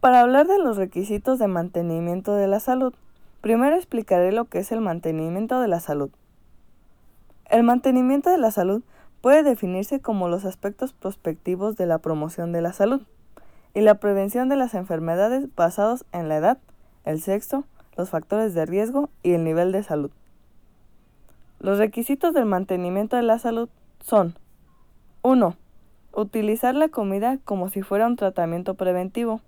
Para hablar de los requisitos de mantenimiento de la salud, primero explicaré lo que es el mantenimiento de la salud. El mantenimiento de la salud puede definirse como los aspectos prospectivos de la promoción de la salud y la prevención de las enfermedades basados en la edad, el sexo, los factores de riesgo y el nivel de salud. Los requisitos del mantenimiento de la salud son 1. Utilizar la comida como si fuera un tratamiento preventivo.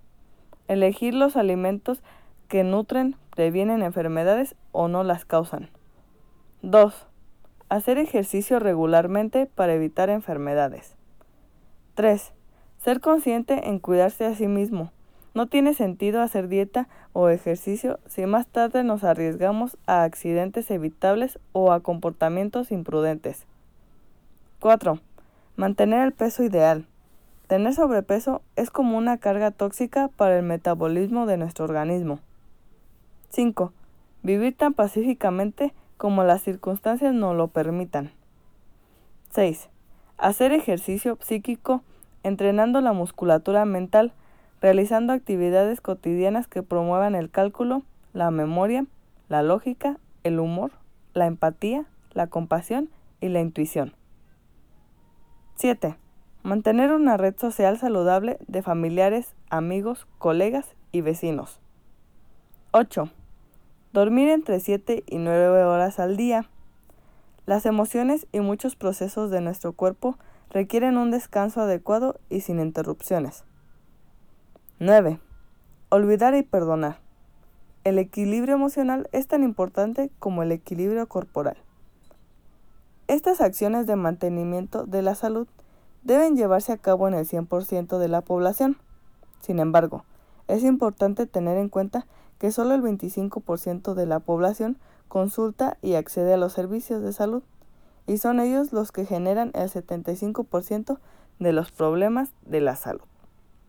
Elegir los alimentos que nutren, previenen enfermedades o no las causan. 2. Hacer ejercicio regularmente para evitar enfermedades. 3. Ser consciente en cuidarse a sí mismo. No tiene sentido hacer dieta o ejercicio si más tarde nos arriesgamos a accidentes evitables o a comportamientos imprudentes. 4. Mantener el peso ideal. Tener sobrepeso es como una carga tóxica para el metabolismo de nuestro organismo. 5. Vivir tan pacíficamente como las circunstancias nos lo permitan. 6. Hacer ejercicio psíquico entrenando la musculatura mental, realizando actividades cotidianas que promuevan el cálculo, la memoria, la lógica, el humor, la empatía, la compasión y la intuición. 7. Mantener una red social saludable de familiares, amigos, colegas y vecinos. 8. Dormir entre 7 y 9 horas al día. Las emociones y muchos procesos de nuestro cuerpo requieren un descanso adecuado y sin interrupciones. 9. Olvidar y perdonar. El equilibrio emocional es tan importante como el equilibrio corporal. Estas acciones de mantenimiento de la salud deben llevarse a cabo en el 100% de la población. Sin embargo, es importante tener en cuenta que solo el 25% de la población consulta y accede a los servicios de salud y son ellos los que generan el 75% de los problemas de la salud.